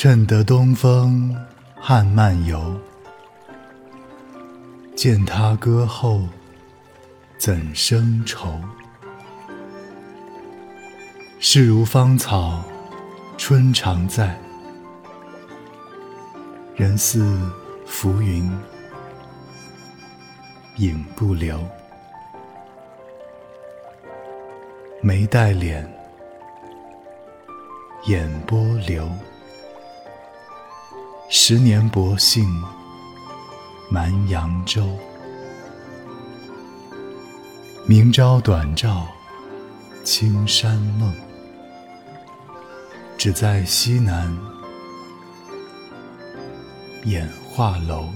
趁得东风汉漫游，见他歌后怎生愁？势如芳草，春常在，人似浮云，影不留。眉黛脸，眼波流。十年薄幸满扬州，明朝短照青山梦，只在西南演画楼。